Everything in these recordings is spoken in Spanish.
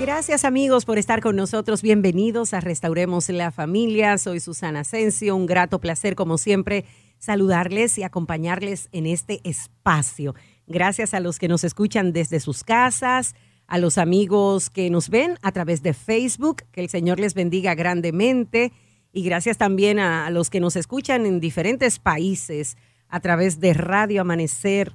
Gracias amigos por estar con nosotros. Bienvenidos a Restauremos la Familia. Soy Susana Asensio. Un grato placer como siempre saludarles y acompañarles en este espacio. Gracias a los que nos escuchan desde sus casas, a los amigos que nos ven a través de Facebook. Que el Señor les bendiga grandemente. Y gracias también a, los que nos escuchan en diferentes países a través de Radio Amanecer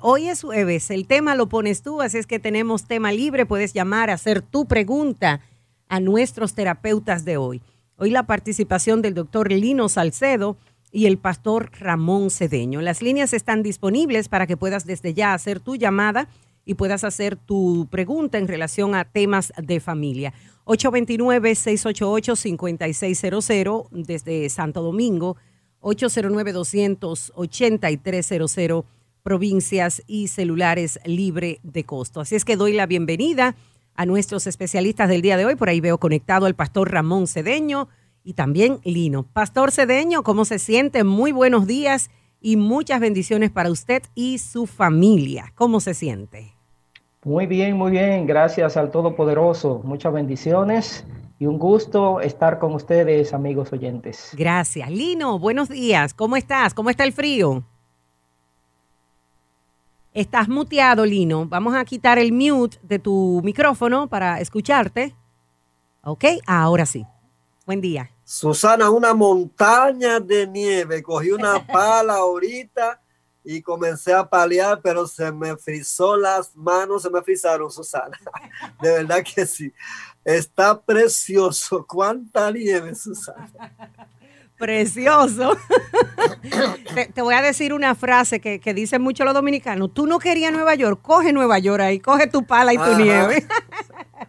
Hoy es jueves, el tema lo pones tú, así es que tenemos tema libre, puedes llamar, hacer tu pregunta a nuestros terapeutas de hoy. Hoy la participación del doctor Lino Salcedo y el pastor Ramón Cedeño. Las líneas están disponibles para que puedas desde ya hacer tu llamada y puedas hacer tu pregunta en relación a temas de familia. 829-688-5600 desde Santo Domingo. 809-28300 provincias y celulares libre de costo. Así es que doy la bienvenida a nuestros especialistas del día de hoy. Por ahí veo conectado al pastor Ramón Cedeño y también Lino. Pastor Cedeño, ¿cómo se siente? Muy buenos días y muchas bendiciones para usted y su familia. ¿Cómo se siente? Muy bien, muy bien. Gracias al Todopoderoso. Muchas bendiciones y un gusto estar con ustedes, amigos oyentes. Gracias. Lino, buenos días. ¿Cómo estás? ¿Cómo está el frío? Estás muteado, Lino. Vamos a quitar el mute de tu micrófono para escucharte. Ok, ahora sí. Buen día. Susana, una montaña de nieve. Cogí una pala ahorita y comencé a paliar, pero se me frizó las manos, se me frizaron, Susana. De verdad que sí. Está precioso. ¿Cuánta nieve, Susana? Precioso. te, voy a decir una frase que, dicen mucho los dominicanos. Tú no querías Nueva York, coge Nueva York ahí, coge tu pala y tu nieve.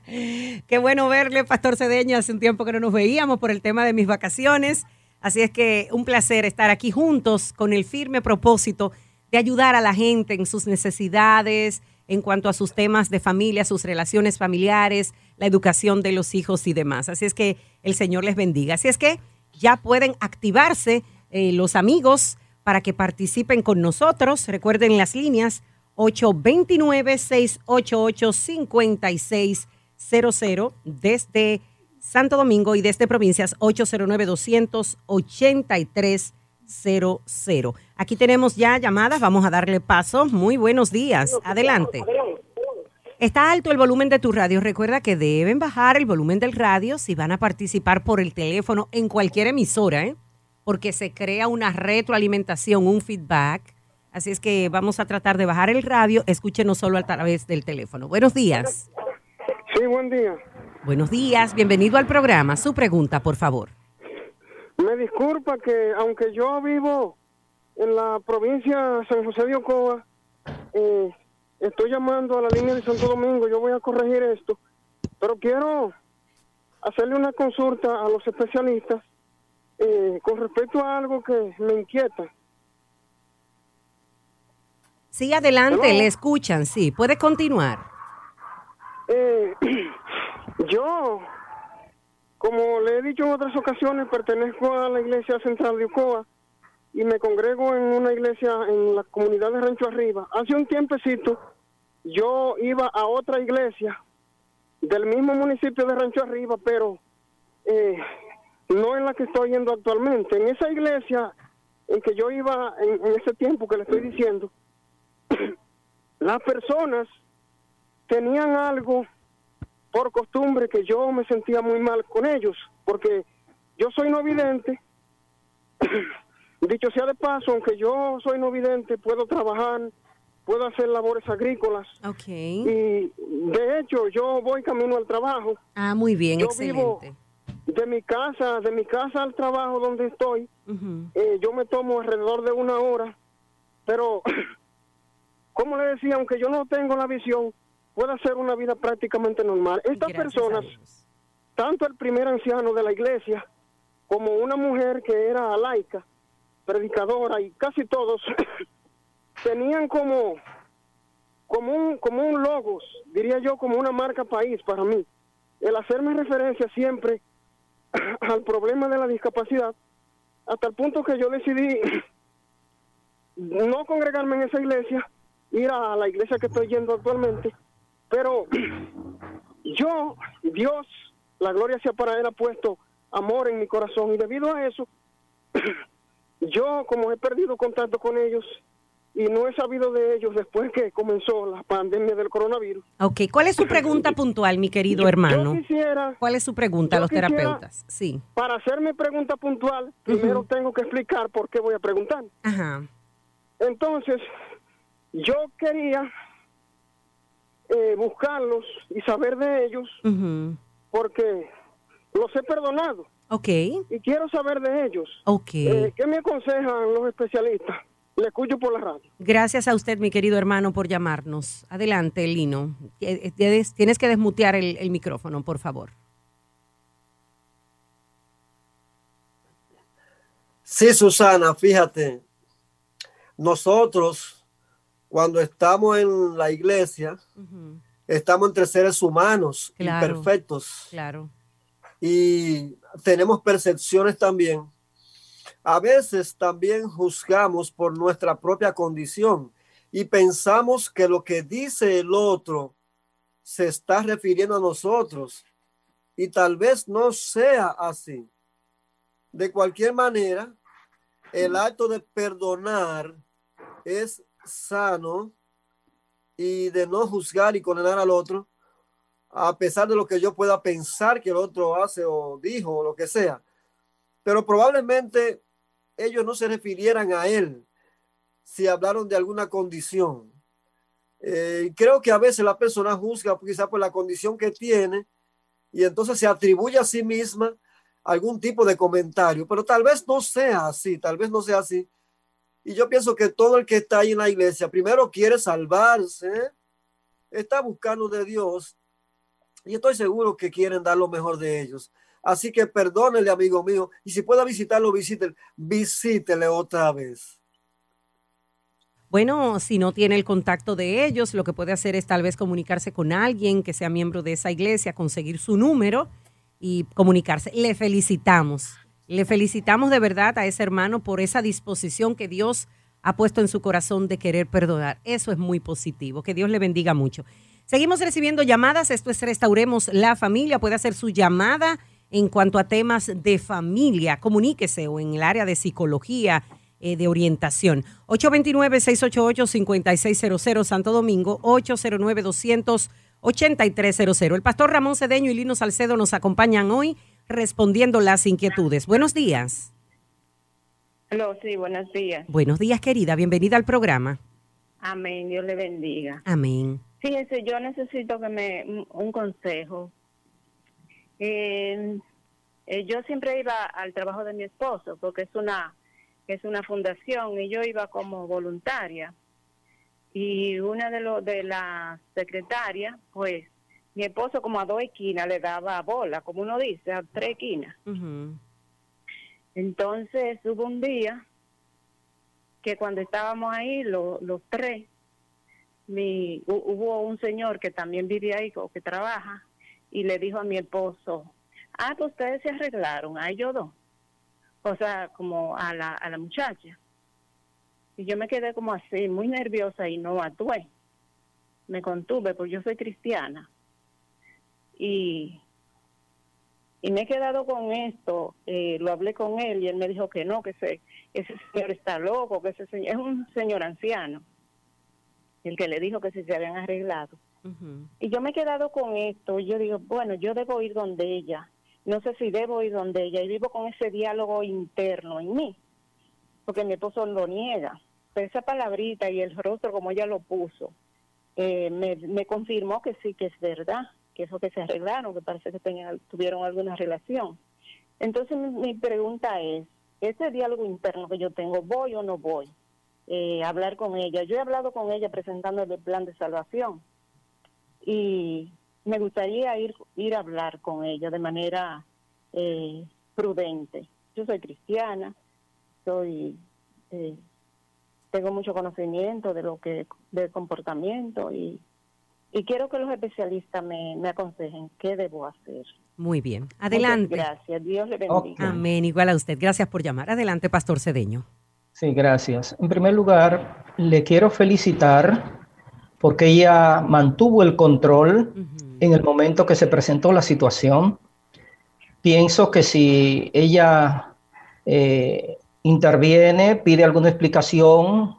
Qué bueno verle, Pastor Cedeño. Hace un tiempo que no nos veíamos por el tema de mis vacaciones. Así es que un placer estar aquí juntos con el firme propósito de ayudar a la gente en sus necesidades, en cuanto a sus temas de familia, sus relaciones familiares, la educación de los hijos y demás. Así es que el Señor les bendiga. Así es que ya pueden activarse eh, los amigos para que participen con nosotros. Recuerden las líneas 829-688-5600 desde Santo Domingo y desde provincias 809 283 622-9600. Aquí tenemos ya llamadas, vamos a darle paso. Muy buenos días, pues, adelante. Está alto el volumen de tu radio. Recuerda que deben bajar el volumen del radio si van a participar por el teléfono en cualquier emisora, ¿eh? porque se crea una retroalimentación, un feedback. Así es que vamos a tratar de bajar el radio. Escúchenos solo a través del teléfono. Buenos días. Sí, buen día. Buenos días. Bienvenido al programa. Su pregunta, por favor. Me disculpa que aunque yo vivo en la provincia de San José de Ocoa, eh, estoy llamando a la línea de Santo Domingo, yo voy a corregir esto, pero quiero hacerle una consulta a los especialistas eh, con respecto a algo que me inquieta. Sí, adelante, le escuchan, sí, puede continuar. Eh, yo como le he dicho en otras ocasiones, pertenezco a la Iglesia Central de Ocoa y me congrego en una iglesia en la comunidad de Rancho Arriba. Hace un tiempecito yo iba a otra iglesia del mismo municipio de Rancho Arriba, pero eh, no en la que estoy yendo actualmente. En esa iglesia en que yo iba en ese tiempo que le estoy diciendo, las personas tenían algo por costumbre que yo me sentía muy mal con ellos, porque yo soy no vidente. Dicho sea de paso, aunque yo soy no vidente, puedo trabajar, puedo hacer labores agrícolas. Okay. Y de hecho, yo voy camino al trabajo. Ah, muy bien, excelente. de mi casa, de mi casa al trabajo donde estoy, eh, yo me tomo alrededor de una hora, pero como le decía, aunque yo no tengo la visión, pueda hacer una vida prácticamente normal. Estas personas, tanto el primer anciano de la iglesia como una mujer que era laica, predicadora y casi todos tenían como como un como un logos, diría yo como una marca país para mí. El hacerme referencia siempre al problema de la discapacidad hasta el punto que yo decidí no congregarme en esa iglesia, ir a la iglesia que estoy yendo actualmente Pero yo, Dios, la gloria sea para Él, ha puesto amor en mi corazón y debido a eso, yo como he perdido contacto con ellos y no he sabido de ellos después que comenzó la pandemia del coronavirus. Ok, ¿cuál es su pregunta puntual, mi querido hermano? Yo quisiera, ¿Cuál es su pregunta a los terapeutas? Sí. Para hacer mi pregunta puntual, primero tengo que explicar por qué voy a preguntar. Ajá. Entonces, yo quería eh, buscarlos y saber de ellos porque los he perdonado Ok, y quiero saber de ellos. ok. Eh, ¿Qué me aconsejan los especialistas? Le escucho por la radio. Gracias a usted, mi querido hermano, por llamarnos. Adelante, Lino. Eh, Tienes, tienes que desmutear el, el micrófono, por favor. Sí, Susana, fíjate, nosotros cuando estamos en la iglesia, Ujú, estamos entre seres humanos Claro. imperfectos Claro. y tenemos percepciones también. A veces también juzgamos por nuestra propia condición y pensamos que lo que dice el otro se está refiriendo a nosotros y tal vez no sea así. De cualquier manera, el acto de perdonar es sano y de no juzgar y condenar al otro, a pesar de lo que yo pueda pensar que el otro hace o dijo o lo que sea. Pero probablemente ellos no se refirieran a él si hablaron de alguna condición. Eh, creo que a veces la persona juzga quizá por la condición que tiene y entonces se atribuye a sí misma algún tipo de comentario, pero tal vez no sea así, tal vez no sea así. Y yo pienso que todo el que está ahí en la iglesia primero quiere salvarse, está buscando de Dios y estoy seguro que quieren dar lo mejor de ellos. Así que perdónele, amigo mío, y si pueda visitarlo, visítele, visítele otra vez. Bueno, si no tiene el contacto de ellos, lo que puede hacer es tal vez comunicarse con alguien que sea miembro de esa iglesia, conseguir su número y comunicarse. Le felicitamos. Le felicitamos de verdad a ese hermano por esa disposición que Dios ha puesto en su corazón de querer perdonar. Eso es muy positivo. Que Dios le bendiga mucho. Seguimos recibiendo llamadas. Esto es Restauremos la Familia. Puede hacer su llamada en cuanto a temas de familia. Comuníquese o en el área de psicología, eh, de orientación. 829-688-5600 Santo Domingo, 809-200-8300. El pastor Ramón Cedeño y Lino Salcedo nos acompañan hoy respondiendo las inquietudes. Buenos días. Aló, sí, buenos días. Buenos días, querida. Bienvenida al programa. Amén, Dios le bendiga. Amén. Fíjese, yo necesito que me un- un consejo. Eh, eh, yo siempre iba al trabajo de mi esposo porque es una es una fundación y yo iba como voluntaria y una de los de las secretarias, pues mi esposo como a dos esquinas le daba bola, como uno dice, a tres esquinas. Entonces hubo un día que cuando estábamos ahí, lo- los tres, mi, hu- hubo un señor que también vive ahí o que trabaja y le dijo a mi esposo, ah, pues ustedes se arreglaron, a ellos dos. O sea, como a la, a la muchacha. Y yo me quedé como así, muy nerviosa y no actué. Me contuve, porque yo soy cristiana. Y y me he quedado con esto, eh, lo hablé con él y él me dijo que no, que ese, ese señor está loco, que ese señor es un señor anciano, el que le dijo que si se habían arreglado. Y yo me he quedado con esto, y yo digo, bueno, yo debo ir donde ella, no sé si debo ir donde ella, y vivo con ese diálogo interno en mí, porque mi esposo lo niega. Pero esa palabrita y el rostro como ella lo puso, eh, me, me confirmó que sí, que es verdad, que eso que se arreglaron, que parece que tenían, tuvieron alguna relación. Entonces mi, mi pregunta es, ese diálogo interno que yo tengo, ¿voy o no voy? Eh, hablar con ella. Yo he hablado con ella presentándole el plan de salvación y me gustaría ir, ir a hablar con ella de manera eh, prudente. Yo soy cristiana, soy eh, tengo mucho conocimiento de lo que del comportamiento y, y quiero que los especialistas me, me aconsejen qué debo hacer. Muy bien. Muchas Adelante. gracias. Dios le bendiga. Amén. Igual a usted. Gracias por llamar. Adelante, Pastor Cedeño. Sí, gracias. En primer lugar, le quiero felicitar porque ella mantuvo el control en el momento que se presentó la situación. Pienso que si ella eh, interviene, pide alguna explicación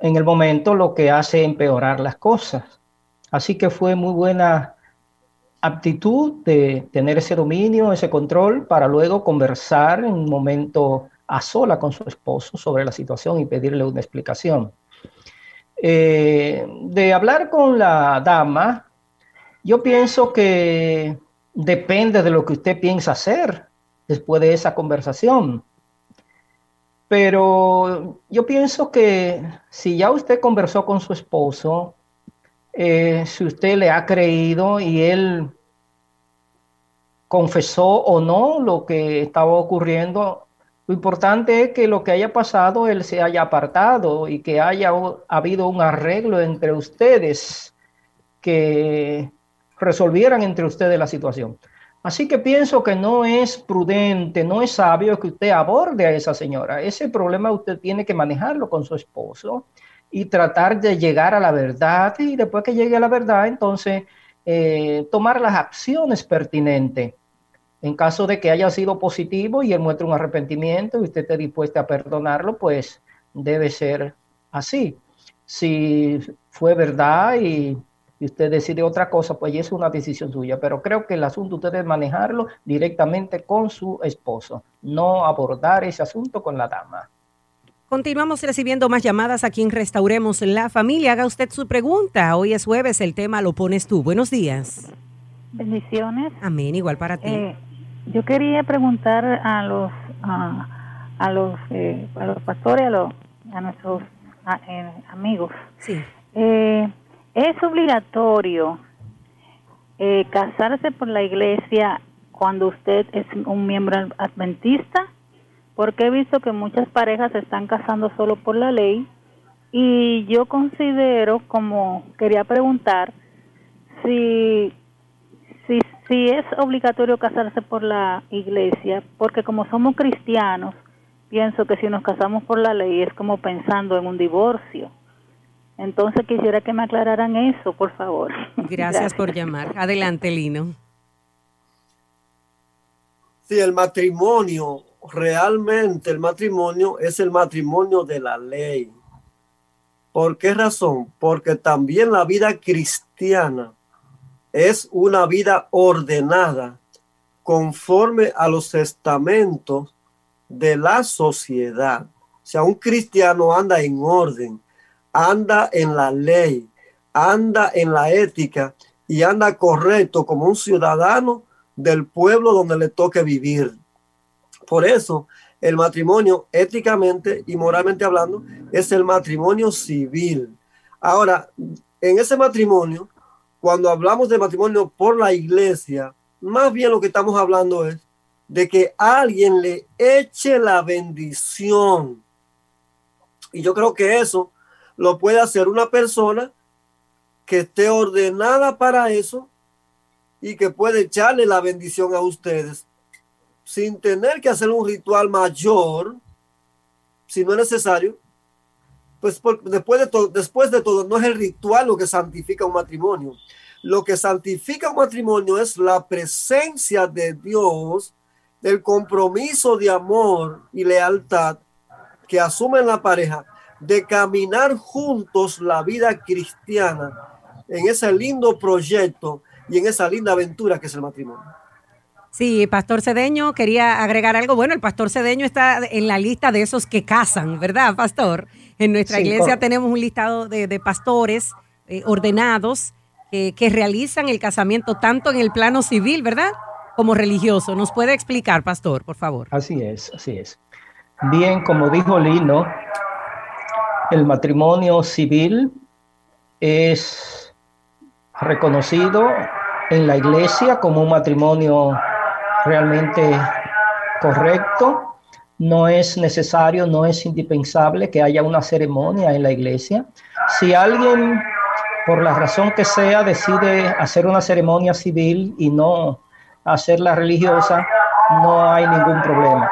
en el momento, lo que hace empeorar las cosas. Así que fue muy buena aptitud de tener ese dominio, ese control, para luego conversar en un momento a sola con su esposo sobre la situación y pedirle una explicación. Eh, de hablar con la dama, yo pienso que depende de lo que usted piensa hacer después de esa conversación. Pero yo pienso que si ya usted conversó con su esposo, eh, si usted le ha creído y él confesó o no lo que estaba ocurriendo, lo importante es que lo que haya pasado, él se haya apartado y que haya habido un arreglo entre ustedes que resolvieran entre ustedes la situación. Así que pienso que no es prudente, no es sabio que usted aborde a esa señora. Ese problema usted tiene que manejarlo con su esposo y tratar de llegar a la verdad y después que llegue a la verdad, entonces eh, tomar las acciones pertinentes. En caso de que haya sido positivo y él muestre un arrepentimiento y usted esté dispuesta a perdonarlo, pues debe ser así. Si fue verdad y y usted decide otra cosa, pues es una decisión suya. Pero creo que el asunto usted debe manejarlo directamente con su esposo, no abordar ese asunto con la dama. Continuamos recibiendo más llamadas aquí en Restauremos la Familia. Haga usted su pregunta. Hoy es jueves, el tema lo pones tú. Buenos días. Bendiciones. Amén, igual para ti. Eh, yo quería preguntar a los a, los eh, a los pastores, a, los, a nuestros eh, amigos. Sí. ¿Es obligatorio eh, casarse por la iglesia cuando usted es un miembro adventista? Porque he visto que muchas parejas se están casando solo por la ley y yo considero, como quería preguntar, si, si, si es obligatorio casarse por la iglesia, porque como somos cristianos, pienso que si nos casamos por la ley es como pensando en un divorcio. Entonces quisiera que me aclararan eso, por favor. Gracias, por llamar. Adelante, Lino. Sí, el matrimonio, realmente el matrimonio es el matrimonio de la ley. ¿Por qué razón? Porque también la vida cristiana es una vida ordenada conforme a los estamentos de la sociedad. O sea, un cristiano anda en orden anda en la ley, anda en la ética y anda correcto como un ciudadano del pueblo donde le toque vivir. Por eso, el matrimonio, éticamente y moralmente hablando, es el matrimonio civil. Ahora, en ese matrimonio, cuando hablamos de matrimonio por la iglesia, más bien lo que estamos hablando es de que alguien le eche la bendición. Y yo creo que eso lo puede hacer una persona que esté ordenada para eso y que puede echarle la bendición a ustedes sin tener que hacer un ritual mayor, si no es necesario. Pues después, de todo, después de todo, no es el ritual lo que santifica un matrimonio. Lo que santifica un matrimonio es la presencia de Dios, el compromiso de amor y lealtad que asume la pareja de caminar juntos la vida cristiana en ese lindo proyecto y en esa linda aventura que es el matrimonio. Sí, Pastor Cedeño quería agregar algo. Bueno, el Pastor Cedeño está en la lista de esos que casan, ¿verdad, Pastor? En nuestra iglesia tenemos un listado de, pastores eh, ordenados que realizan el casamiento tanto en el plano civil, ¿verdad? Como religioso. ¿Nos puede explicar, Pastor, por favor? Así es, así es. Bien, como dijo Lino, el matrimonio civil es reconocido en la iglesia como un matrimonio realmente correcto. No es necesario, no es indispensable que haya una ceremonia en la iglesia. Si alguien, por la razón que sea, decide hacer una ceremonia civil y no hacerla religiosa, no hay ningún problema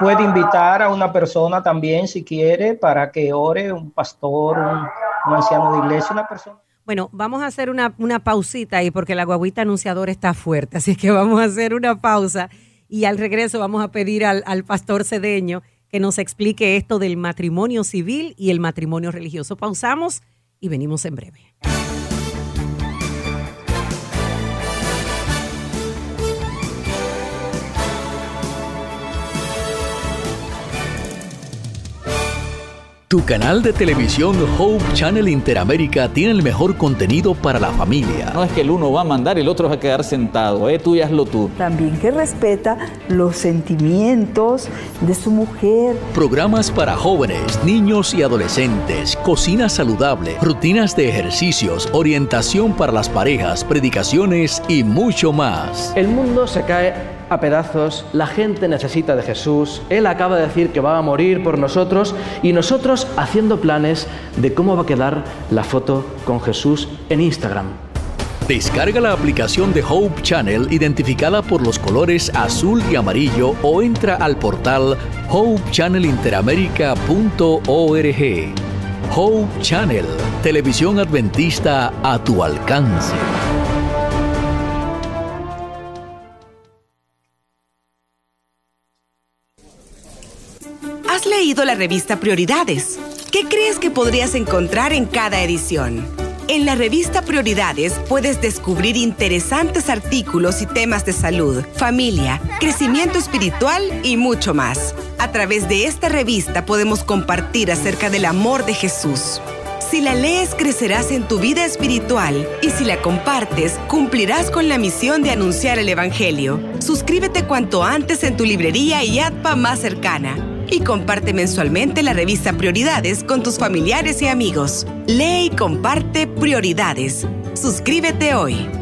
puede invitar a una persona también si quiere para que ore, un pastor, un, anciano de iglesia, una persona. Bueno, vamos a hacer una, una pausita ahí porque la guaguita anunciadora está fuerte, así que vamos a hacer una pausa y al regreso vamos a pedir al, al pastor Cedeño que nos explique esto del matrimonio civil y el matrimonio religioso. Pausamos y venimos en breve. Tu canal de televisión Hope Channel Interamérica tiene el mejor contenido para la familia. No es que el uno va a mandar y el otro va a quedar sentado, eh, tú y hazlo tú. También que respeta los sentimientos de su mujer. Programas para jóvenes, niños y adolescentes, cocina saludable, rutinas de ejercicios, orientación para las parejas, predicaciones y mucho más. El mundo se cae a pedazos, la gente necesita de Jesús, Él acaba de decir que va a morir por nosotros y nosotros haciendo planes de cómo va a quedar la foto con Jesús en Instagram. Descarga la aplicación de Hope Channel identificada por los colores azul y amarillo o entra al portal hopechannelinteramericana.org. Hope Channel, televisión adventista a tu alcance. ¿Has leído la revista Prioridades? ¿Qué crees que podrías encontrar en cada edición? En la revista Prioridades puedes descubrir interesantes artículos y temas de salud, familia, crecimiento espiritual y mucho más. A través de esta revista podemos compartir acerca del amor de Jesús. Si la lees, crecerás en tu vida espiritual y si la compartes, cumplirás con la misión de anunciar el Evangelio. Suscríbete cuanto antes en tu librería y ADPA más cercana y comparte mensualmente la revista Prioridades con tus familiares y amigos. Lee y comparte Prioridades. Suscríbete hoy.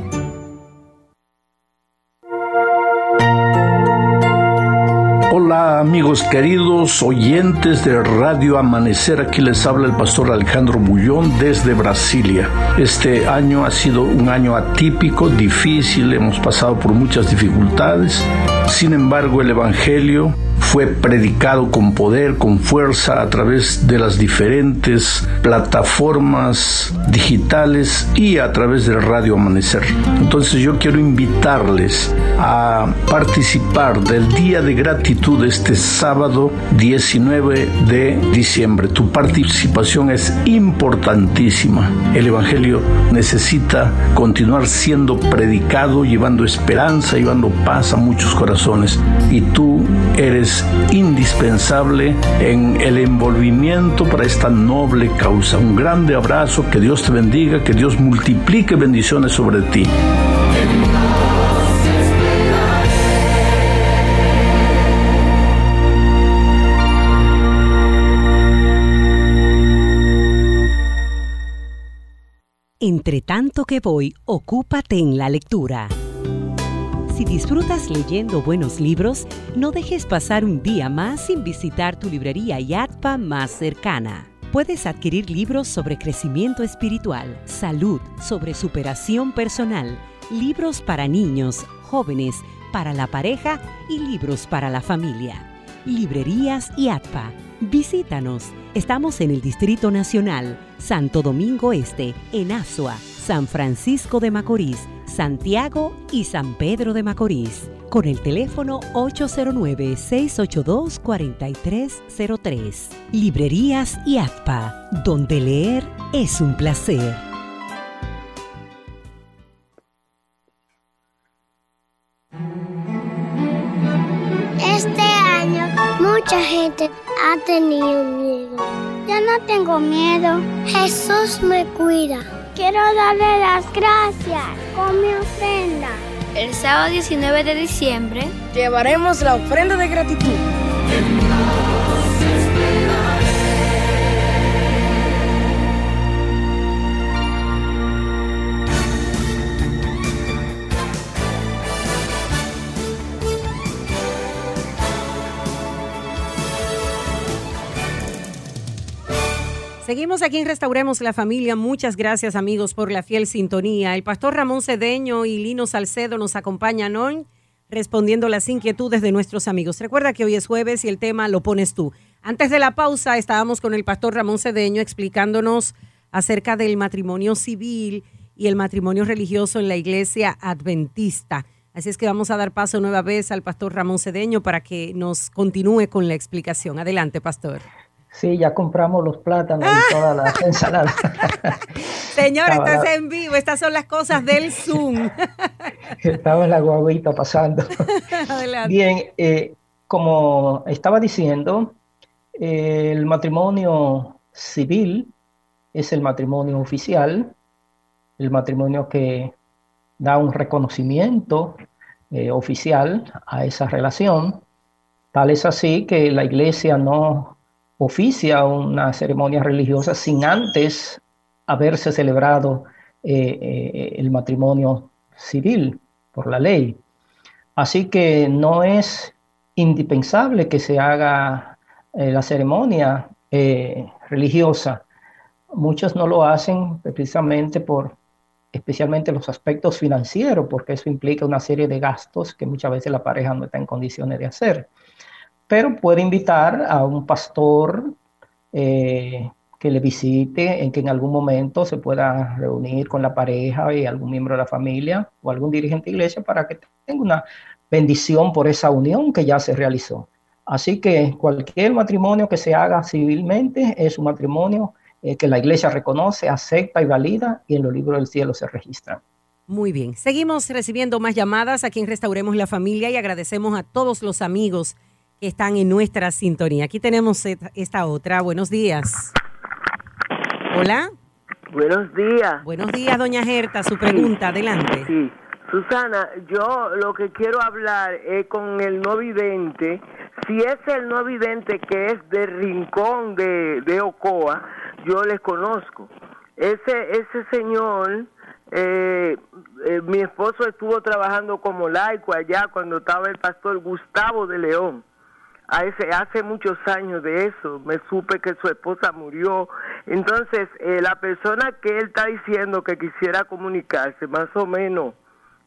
Amigos queridos oyentes de Radio Amanecer, aquí les habla el pastor Alejandro Bullón desde Brasilia. Este año ha sido un año atípico, difícil, hemos pasado por muchas dificultades. Sin embargo, el Evangelio fue predicado con poder, con fuerza a través de las diferentes plataformas digitales y a través del Radio Amanecer. Entonces yo quiero invitarles a participar del Día de Gratitud este sábado 19 de diciembre. Tu participación es importantísima. El Evangelio necesita continuar siendo predicado, llevando esperanza, llevando paz a muchos corazones. Y tú eres indispensable en el envolvimiento para esta noble causa. Un grande abrazo, que Dios te bendiga, que Dios multiplique bendiciones sobre ti. Entre tanto que voy, ocúpate en la lectura. Si disfrutas leyendo buenos libros, no dejes pasar un día más sin visitar tu librería YATPA más cercana. Puedes adquirir libros sobre crecimiento espiritual, salud, sobre superación personal, libros para niños, jóvenes, para la pareja y libros para la familia. Librerías YATPA. Visítanos. Estamos en el Distrito Nacional, Santo Domingo Este, en Asua, San Francisco de Macorís, Santiago y San Pedro de Macorís, con el teléfono 809-682-4303. Librerías y ATPA, donde leer es un placer. Este año mucha gente ha tenido miedo. Yo no tengo miedo. Jesús me cuida. Quiero darle las gracias con mi ofrenda. El sábado 19 de diciembre llevaremos la ofrenda de gratitud. Seguimos aquí en Restauremos la Familia. Muchas gracias amigos por la fiel sintonía. El pastor Ramón Cedeño y Lino Salcedo nos acompañan hoy respondiendo las inquietudes de nuestros amigos. Recuerda que hoy es jueves y el tema lo pones tú. Antes de la pausa estábamos con el pastor Ramón Cedeño explicándonos acerca del matrimonio civil y el matrimonio religioso en la iglesia adventista. Así es que vamos a dar paso nueva vez al pastor Ramón Cedeño para que nos continúe con la explicación. Adelante, pastor. Sí, ya compramos los plátanos y todas las ensaladas. Señor, esto es en vivo. Estas son las cosas del Zoom. Estaba en la guaguita pasando. Adelante. Bien, eh, como estaba diciendo, eh, el matrimonio civil es el matrimonio oficial, el matrimonio que da un reconocimiento eh, oficial a esa relación. Tal es así que la iglesia no oficia una ceremonia religiosa sin antes haberse celebrado eh, eh, el matrimonio civil por la ley. Así que no es indispensable que se haga eh, la ceremonia religiosa. Muchos no lo hacen precisamente por especialmente los aspectos financieros, porque eso implica una serie de gastos que muchas veces la pareja no está en condiciones de hacer pero puede invitar a un pastor eh, que le visite, en que en algún momento se pueda reunir con la pareja y algún miembro de la familia o algún dirigente de iglesia para que tenga una bendición por esa unión que ya se realizó. Así que cualquier matrimonio que se haga civilmente es un matrimonio eh, que la iglesia reconoce, acepta y valida y en los libros del cielo se registra. Muy bien, seguimos recibiendo más llamadas aquí en Restauremos la Familia y agradecemos a todos los amigos que están en nuestra sintonía. Aquí tenemos esta otra. Buenos días. Hola. Buenos días. Buenos días, doña Gerta. Su pregunta, adelante. Sí. Susana, yo lo que quiero hablar es con el no vidente. Si es el no vidente que es de Rincón de, de Ocoa, yo les conozco. Ese, ese señor, eh, eh, mi esposo estuvo trabajando como laico allá cuando estaba el pastor Gustavo de León hace, hace muchos años de eso, me supe que su esposa murió. Entonces, eh, la persona que él está diciendo que quisiera comunicarse, más o menos,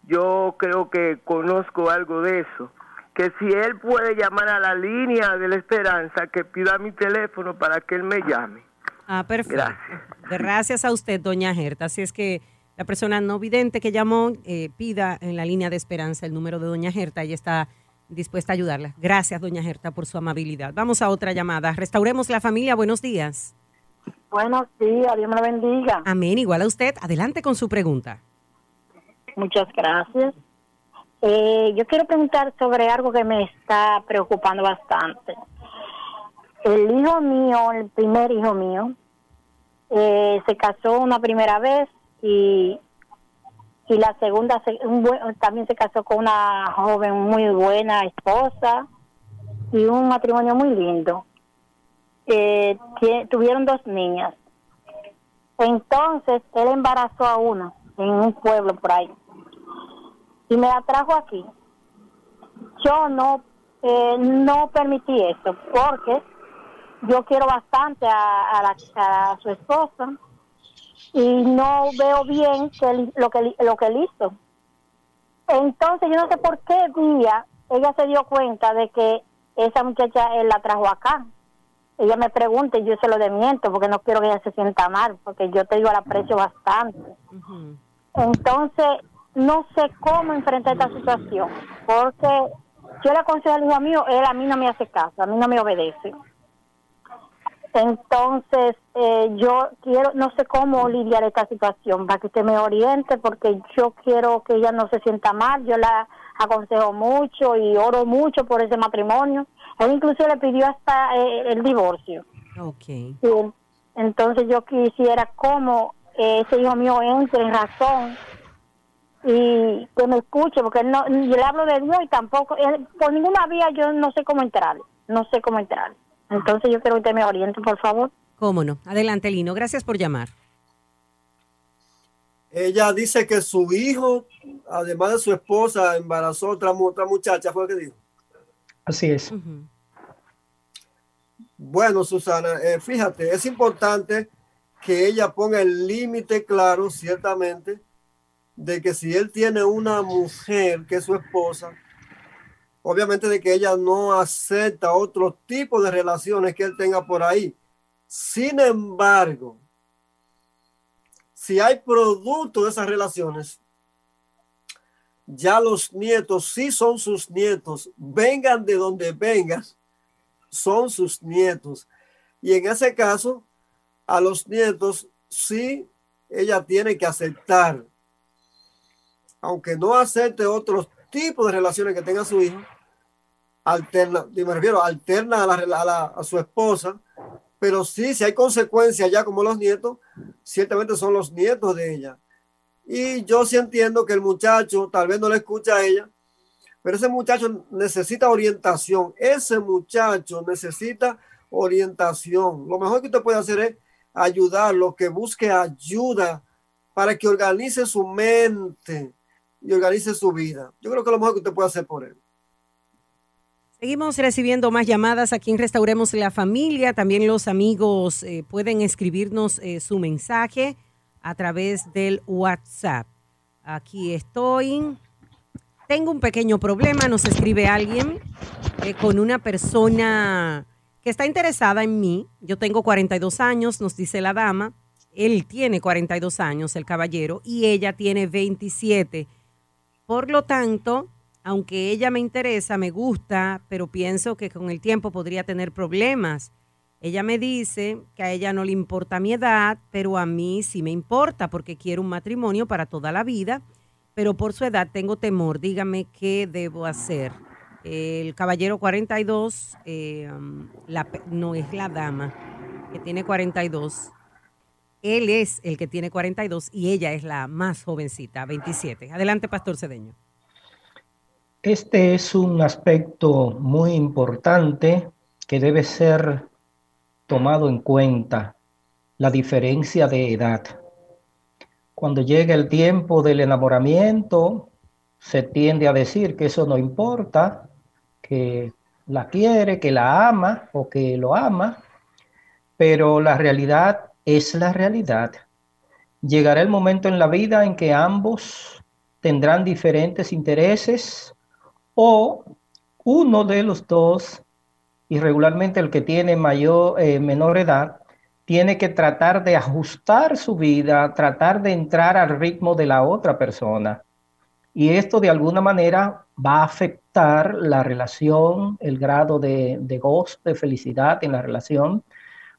yo creo que conozco algo de eso. Que si él puede llamar a la línea de la esperanza, que pida mi teléfono para que él me llame. Ah, perfecto. Gracias. Gracias a usted, doña Gerta. Así es que la persona no vidente que llamó, eh, pida en la línea de esperanza el número de doña Gerta. Ella está dispuesta a ayudarla. Gracias, doña Gerta, por su amabilidad. Vamos a otra llamada. Restauremos la familia. Buenos días. Buenos días, Dios me lo bendiga. Amén, igual a usted. Adelante con su pregunta. Muchas gracias. Eh, yo quiero preguntar sobre algo que me está preocupando bastante. El hijo mío, el primer hijo mío, eh, se casó una primera vez y y la segunda también se casó con una joven muy buena esposa y un matrimonio muy lindo. Eh, tuvieron dos niñas. Entonces él embarazó a una en un pueblo por ahí y me la trajo aquí. Yo no eh, no permití eso porque yo quiero bastante a, a su esposa y no veo bien que lo que lo que él hizo. Entonces yo no sé por qué día ella se dio cuenta de que esa muchacha él la trajo acá. Ella me pregunta y yo se lo demiento porque no quiero que ella se sienta mal, porque yo te digo la aprecio bastante. Entonces, no sé cómo enfrentar esta situación, porque yo le aconsejo al hijo mío, él a mí no me hace caso, a mí no me obedece. Entonces, eh, yo quiero, no sé cómo lidiar esta situación, para que usted me oriente, porque yo quiero que ella no se sienta mal, yo la aconsejo mucho y oro mucho por ese matrimonio. Él incluso le pidió hasta eh, el divorcio. Okay. entonces yo quisiera como ese hijo mío entre en razón y que me escuche, porque no, yo le hablo de Dios y tampoco, por ninguna vía yo no sé cómo entrar, no sé cómo entrar. Entonces yo quiero que usted me oriente, por favor. Cómo no. Adelante, Lino. Gracias por llamar. Ella dice que su hijo, además de su esposa, embarazó otra, otra muchacha, fue lo que dijo. Así es. Bueno, Susana, eh, fíjate, es importante que ella ponga el límite claro, ciertamente, de que si él tiene una mujer que es su esposa, obviamente de que ella no acepta otro tipo de relaciones que él tenga por ahí. Sin embargo, si hay producto de esas relaciones, ya los nietos sí son sus nietos, vengan de donde vengan, son sus nietos. Y en ese caso, a los nietos sí ella tiene que aceptar, aunque no acepte otros tipos de relaciones que tenga su hijo, alterna, me refiero, alterna a, la, a, su esposa, pero sí, si hay consecuencias ya como los nietos, ciertamente son los nietos de ella. Y yo sí entiendo que el muchacho tal vez no le escucha a ella, pero ese muchacho necesita orientación. Ese muchacho necesita orientación. Lo mejor que usted puede hacer es ayudarlo, que busque ayuda para que organice su mente y organice su vida. Yo creo que lo mejor que usted puede hacer por él. Seguimos recibiendo más llamadas aquí en Restauremos la Familia. También los amigos eh, pueden escribirnos eh, su mensaje a través del WhatsApp. Aquí estoy. Tengo un pequeño problema, nos escribe alguien eh, con una persona que está interesada en mí. Yo tengo 42 años, nos dice la dama. Él tiene 42 años, el caballero, y ella tiene 27. Por lo tanto, aunque ella me interesa, me gusta, pero pienso que con el tiempo podría tener problemas. Ella me dice que a ella no le importa mi edad, pero a mí sí me importa porque quiero un matrimonio para toda la vida, pero por su edad tengo temor. Dígame qué debo hacer. El caballero 42 eh, um, no es la dama que tiene 42. Él es el que tiene 42 y ella es la más jovencita, 27. Adelante, Pastor Cedeño. Este es un aspecto muy importante que debe ser tomado en cuenta, la diferencia de edad. Cuando llega el tiempo del enamoramiento, se tiende a decir que eso no importa, que la quiere, que la ama o que lo ama, pero la realidad es la realidad. Llegará el momento en la vida en que ambos tendrán diferentes intereses, o uno de los dos, y regularmente el que tiene mayor, eh, menor edad, tiene que tratar de ajustar su vida, tratar de entrar al ritmo de la otra persona. Y esto de alguna manera va a afectar la relación, el grado de, de gozo, de felicidad en la relación.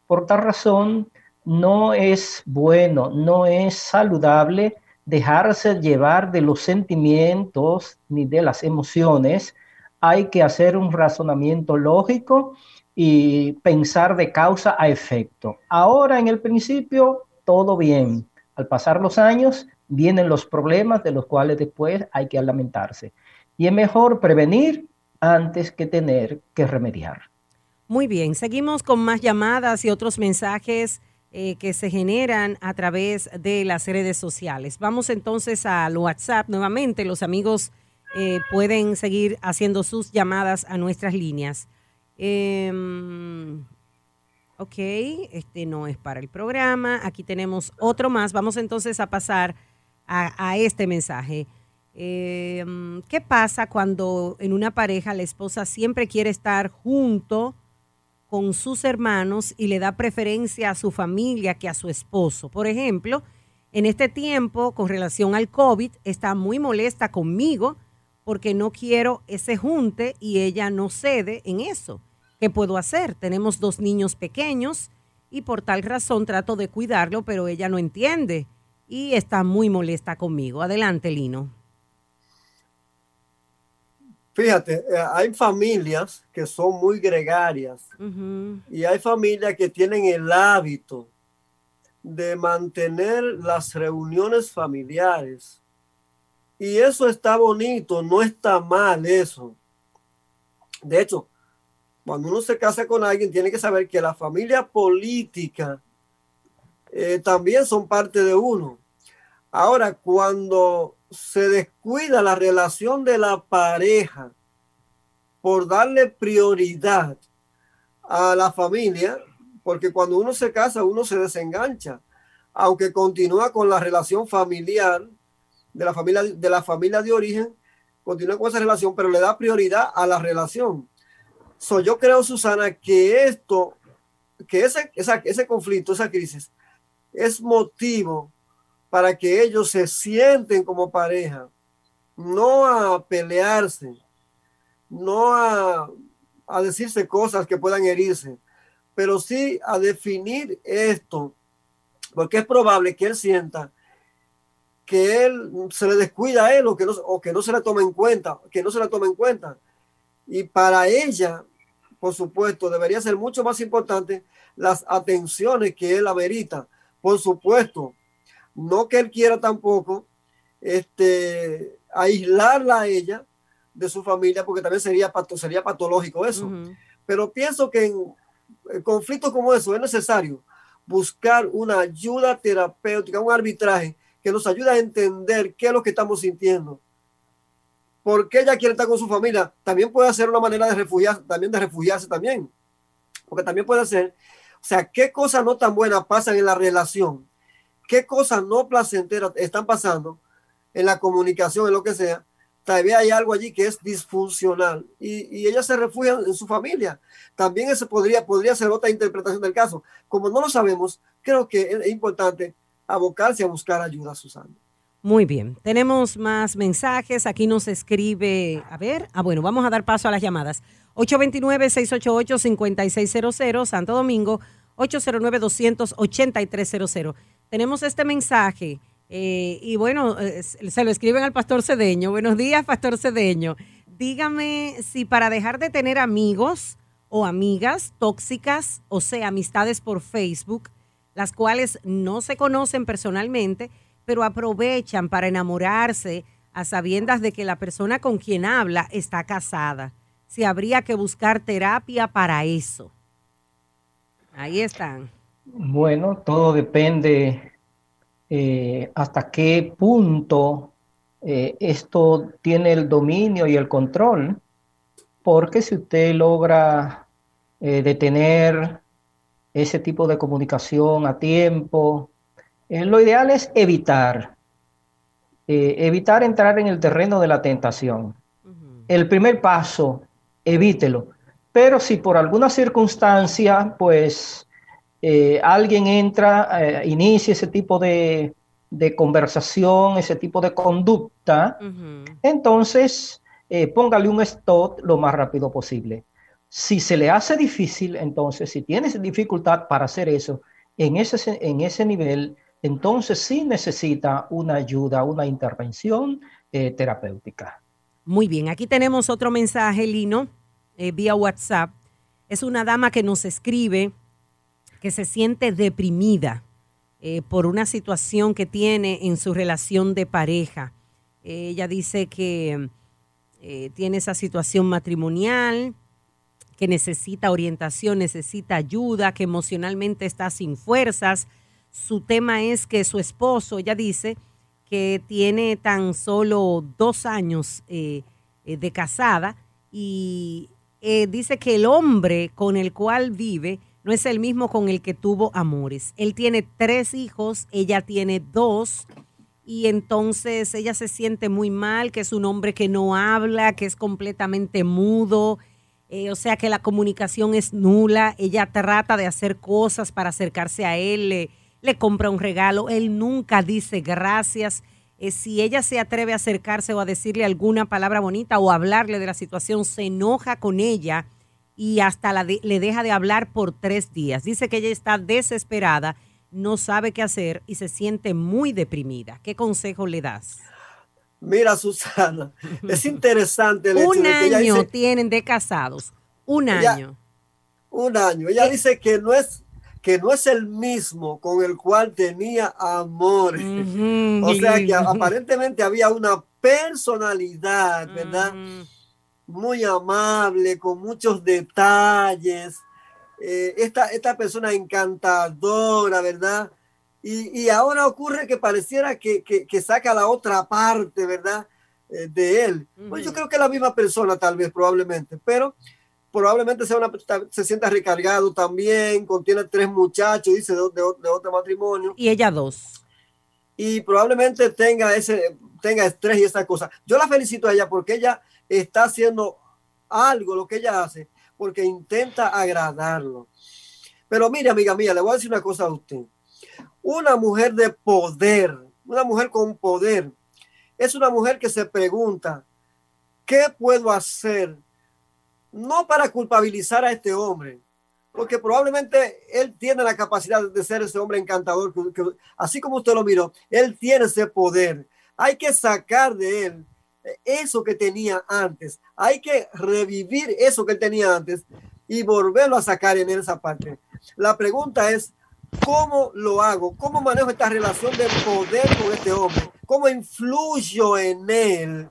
Por tal razón, no es bueno, no es saludable dejarse llevar de los sentimientos ni de las emociones, hay que hacer un razonamiento lógico y pensar de causa a efecto. Ahora en el principio, todo bien. Al pasar los años, vienen los problemas de los cuales después hay que lamentarse. Y es mejor prevenir antes que tener que remediar. Muy bien, seguimos con más llamadas y otros mensajes eh, que se generan a través de las redes sociales. Vamos entonces al WhatsApp nuevamente. Los amigos eh, pueden seguir haciendo sus llamadas a nuestras líneas. Em, ok, este no es para el programa. Aquí tenemos otro más. Vamos entonces a pasar a, este mensaje. Em, ¿Qué pasa cuando en una pareja la esposa siempre quiere estar junto con sus hermanos y le da preferencia a su familia que a su esposo. Por ejemplo, en este tiempo, con relación al COVID, está muy molesta conmigo porque no quiero ese junte y ella no cede en eso. ¿Qué puedo hacer? Tenemos dos niños pequeños y por tal razón trato de cuidarlo, pero ella no entiende y está muy molesta conmigo. Adelante, Lino. Fíjate, eh, hay familias que son muy gregarias y hay familias que tienen el hábito de mantener las reuniones familiares. Y eso está bonito, no está mal eso. De hecho, cuando uno se casa con alguien, tiene que saber que la familia política eh, también son parte de uno. Ahora, cuando se descuida la relación de la pareja por darle prioridad a la familia, porque cuando uno se casa, uno se desengancha, aunque continúa con la relación familiar de la familia de la familia de origen, continúa con esa relación, pero le da prioridad a la relación. So, yo creo, Susana, que esto, que ese, ese conflicto, esa crisis, es motivo para que ellos se sienten como pareja, no a pelearse, no a, a decirse cosas que puedan herirse, pero sí a definir esto, porque es probable que él sienta que él se le descuida a él o que no, se le tome en cuenta, que no se le tome en cuenta. Y para ella, por supuesto, debería ser mucho más importante las atenciones que él amerita. Por supuesto, no que él quiera tampoco este, aislarla a ella de su familia, porque también sería, sería patológico eso. Pero pienso que en, en conflictos como eso es necesario buscar una ayuda terapéutica, un arbitraje que nos ayude a entender qué es lo que estamos sintiendo. ¿Por qué ella quiere estar con su familia? También puede ser una manera de refugiarse, también de refugiarse también. Porque también puede ser, o sea, qué cosas no tan buenas pasan en la relación, qué cosas no placenteras están pasando en la comunicación, en lo que sea. Tal vez hay algo allí que es disfuncional y, y ella se refugia en su familia. También eso podría, podría ser otra interpretación del caso. Como no lo sabemos, creo que es importante abocarse a buscar ayuda, Susana. Muy bien, tenemos más mensajes. Aquí nos escribe, a ver, ah, bueno, vamos a dar paso a las llamadas. 829-688-5600, Santo Domingo, 809-28300. Tenemos este mensaje eh, y bueno, se lo escriben al Pastor Cedeño. Buenos días, Pastor Cedeño. Dígame si para dejar de tener amigos o amigas tóxicas, o sea, amistades por Facebook, las cuales no se conocen personalmente, pero aprovechan para enamorarse a sabiendas de que la persona con quien habla está casada. Si habría que buscar terapia para eso. Ahí están. Bueno, todo depende eh, hasta qué punto eh, esto tiene el dominio y el control, porque si usted logra eh, detener ese tipo de comunicación a tiempo. Lo ideal es evitar, evitar entrar en el terreno de la tentación. El primer paso, evítelo. Pero si por alguna circunstancia, pues eh, alguien entra, inicia ese tipo de, de, conversación, ese tipo de conducta, entonces póngale un stop lo más rápido posible. Si se le hace difícil, entonces, si tienes dificultad para hacer eso en ese, en ese nivel, entonces sí necesita una ayuda, una intervención eh, terapéutica. Muy bien, aquí tenemos otro mensaje, Lino, eh, vía WhatsApp. Es una dama que nos escribe que se siente deprimida eh, por una situación que tiene en su relación de pareja. ella dice que tiene esa situación matrimonial, que necesita orientación, necesita ayuda, que emocionalmente está sin fuerzas. Su tema es que su esposo, ella dice, que tiene tan solo dos años eh, eh, de casada y eh, dice que el hombre con el cual vive no es el mismo con el que tuvo amores. Él tiene tres hijos, ella tiene dos y entonces ella se siente muy mal, que es un hombre que no habla, que es completamente mudo, eh, o sea que la comunicación es nula, ella trata de hacer cosas para acercarse a él, le, compra un regalo, él nunca dice gracias. Eh, si ella se atreve a acercarse o a decirle alguna palabra bonita o hablarle de la situación, se enoja con ella y hasta la le deja de hablar por tres días. Dice que ella está desesperada, no sabe qué hacer y se siente muy deprimida. ¿Qué consejo le das? Mira, Susana, es interesante el Un año tienen de casados. Un año. Un año. Ella dice que no es que no es el mismo con el cual tenía amor. O sea que aparentemente había una personalidad, ¿verdad? Muy amable, con muchos detalles. Eh, esta, esta persona encantadora, ¿verdad? Y, ahora ocurre que pareciera que, saca la otra parte, ¿verdad? Eh, de él. Pues yo creo que es la misma persona, tal vez, probablemente, pero probablemente sea una, se sienta recargado también, contiene tres muchachos, dice, de, otro matrimonio. Y ella dos. Y probablemente tenga, ese, tenga estrés y esa cosa. Yo la felicito a ella porque ella está haciendo algo, lo que ella hace, porque intenta agradarlo. Pero mire, amiga mía, le voy a decir una cosa a usted una mujer de poder, una mujer con poder. Es una mujer que se pregunta, ¿qué puedo hacer? No para culpabilizar a este hombre, porque probablemente él tiene la capacidad de ser ese hombre encantador, así como usted lo miró, él tiene ese poder. Hay que sacar de él eso que tenía antes. Hay que revivir eso que él tenía antes y volverlo a sacar en esa parte. La pregunta es, ¿cómo lo hago? ¿Cómo manejo esta relación de poder con este hombre? ¿Cómo influyo en él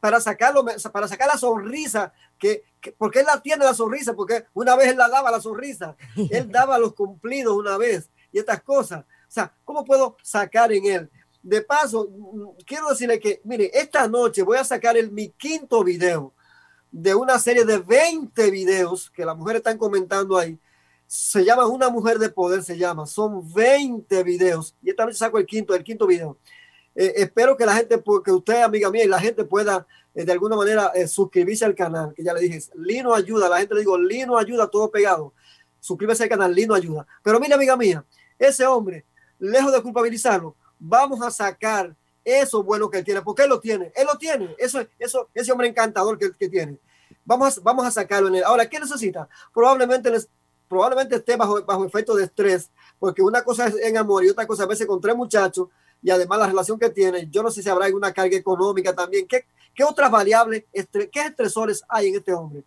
para sacarlo, para sacar la sonrisa que, porque él la tiene la sonrisa, porque una vez él la daba la sonrisa, él daba los cumplidos una vez y estas cosas. O sea, ¿cómo puedo sacar en él? De paso, quiero decirle que, mire, esta noche voy a sacar el, mi quinto video de una serie de 20 videos que las mujeres están comentando ahí. Se llama Una Mujer de Poder, se llama. Son 20 videos. Y esta noche saco el quinto, el quinto video. Eh, espero que la gente, que usted, amiga mía, y la gente pueda eh, de alguna manera eh, suscribirse al canal, que ya le dije, Lino ayuda, la gente le digo, Lino ayuda, todo pegado. Suscríbase al canal, Lino ayuda. Pero mira, amiga mía, ese hombre, lejos de culpabilizarlo, vamos a sacar eso bueno que él tiene, porque él lo tiene, él lo tiene, eso, eso, ese hombre encantador que, que tiene. Vamos a, vamos a sacarlo en él. Ahora, ¿qué necesita? Probablemente, les, probablemente esté bajo, bajo efecto de estrés, porque una cosa es en amor y otra cosa a veces con tres muchachos y además la relación que tiene. Yo no sé si habrá alguna carga económica también. ¿Qué, qué otras variables, qué estresores hay en este hombre?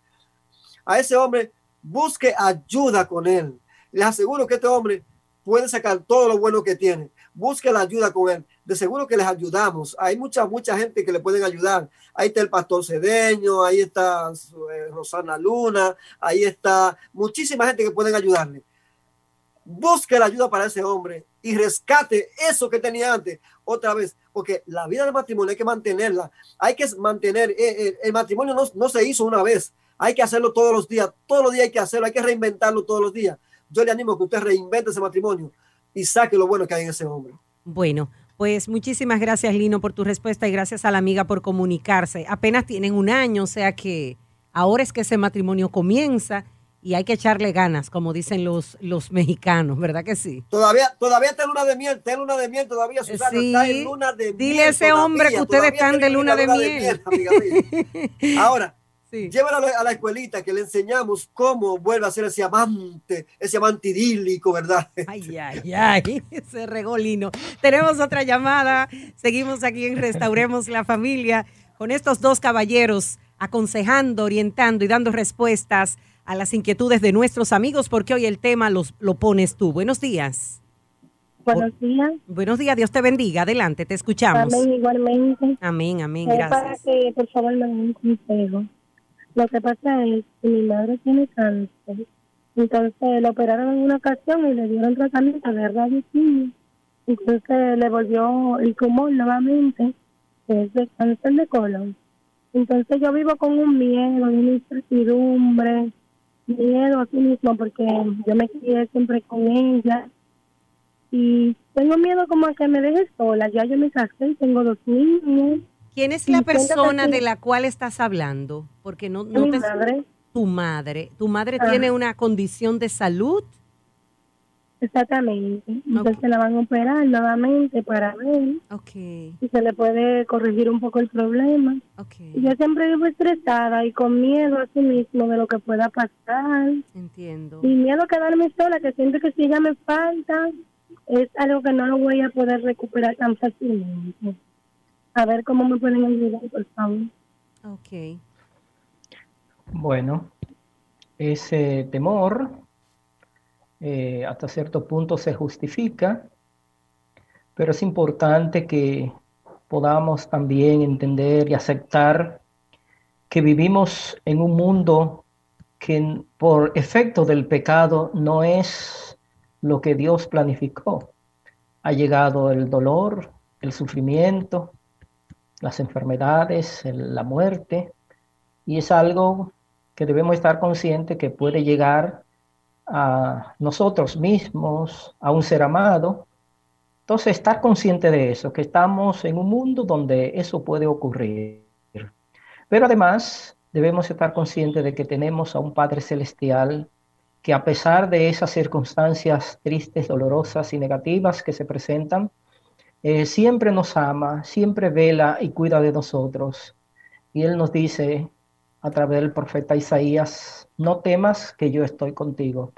A ese hombre busque ayuda con él. Les aseguro que este hombre puede sacar todo lo bueno que tiene busque la ayuda con él. De seguro que les ayudamos. Hay mucha, mucha gente que le pueden ayudar. Ahí está el pastor Cedeño, ahí está eh, Rosana Luna, ahí está muchísima gente que pueden ayudarle. Busque la ayuda para ese hombre y rescate eso que tenía antes otra vez, porque la vida del matrimonio hay que mantenerla. Hay que mantener, eh, eh, el matrimonio no, no se hizo una vez, hay que hacerlo todos los días, todos los días hay que hacerlo, hay que reinventarlo todos los días. Yo le animo a que usted reinvente ese matrimonio y saque lo bueno que hay en ese hombre. Bueno, pues muchísimas gracias Lino por tu respuesta y gracias a la amiga por comunicarse. Apenas tienen un año, o sea que ahora es que ese matrimonio comienza y hay que echarle ganas, como dicen los, los mexicanos, ¿verdad que sí? Todavía, todavía está en luna de miel, está en luna de miel todavía, Susana, está en luna de miel. Dile a ese hombre que ustedes están de luna, de, miel. Ahora, Sí. Llévala a la escuelita que le enseñamos cómo vuelve a ser ese amante, ese amante idílico, ¿verdad? Ay, ay, ay, ese regolino. Tenemos otra llamada. Seguimos aquí en Restauremos la Familia con estos dos caballeros aconsejando, orientando y dando respuestas a las inquietudes de nuestros amigos, porque hoy el tema los, lo pones tú. Buenos días. Buenos días. Buenos días, Dios te bendiga. Adelante, te escuchamos. Amén, igualmente. Amén, amén, gracias. Para que, por favor, me den un consejo. Lo que pasa es que mi madre tiene cáncer. Entonces la operaron en una ocasión y le dieron tratamiento de radioquimio. Entonces le volvió el tumor nuevamente, que es de cáncer de colon. Entonces yo vivo con un miedo, una incertidumbre, miedo a sí mismo porque yo me crié siempre con ella. Y tengo miedo como a que me deje sola. Ya yo me casé y tengo dos niños. ¿Quién es la persona de la cual estás hablando? Porque no, no Mi madre. Tu madre. ¿Tu madre tiene una condición de salud? Exactamente. Entonces la van a operar nuevamente para ver okay. si se le puede corregir un poco el problema. Okay. Yo siempre vivo estresada y con miedo a sí mismo de lo que pueda pasar. Entiendo. Y miedo a quedarme sola, que siento que si ya me falta, es algo que no lo voy a poder recuperar tan fácilmente a ver cómo me pueden ayudar, por favor. Ok. Bueno, ese temor eh, hasta cierto punto se justifica, pero es importante que podamos también entender y aceptar que vivimos en un mundo que por efecto del pecado no es lo que Dios planificó. Ha llegado el dolor, el sufrimiento, las enfermedades, la muerte, y es algo que debemos estar conscientes que puede llegar a nosotros mismos, a un ser amado. Entonces, estar consciente de eso, que estamos en un mundo donde eso puede ocurrir. Pero además, debemos estar conscientes de que tenemos a un Padre Celestial que a pesar de esas circunstancias tristes, dolorosas y negativas que se presentan, eh, siempre nos ama, siempre vela y cuida de nosotros. Y Él nos dice a través del profeta Isaías, no temas que yo estoy contigo,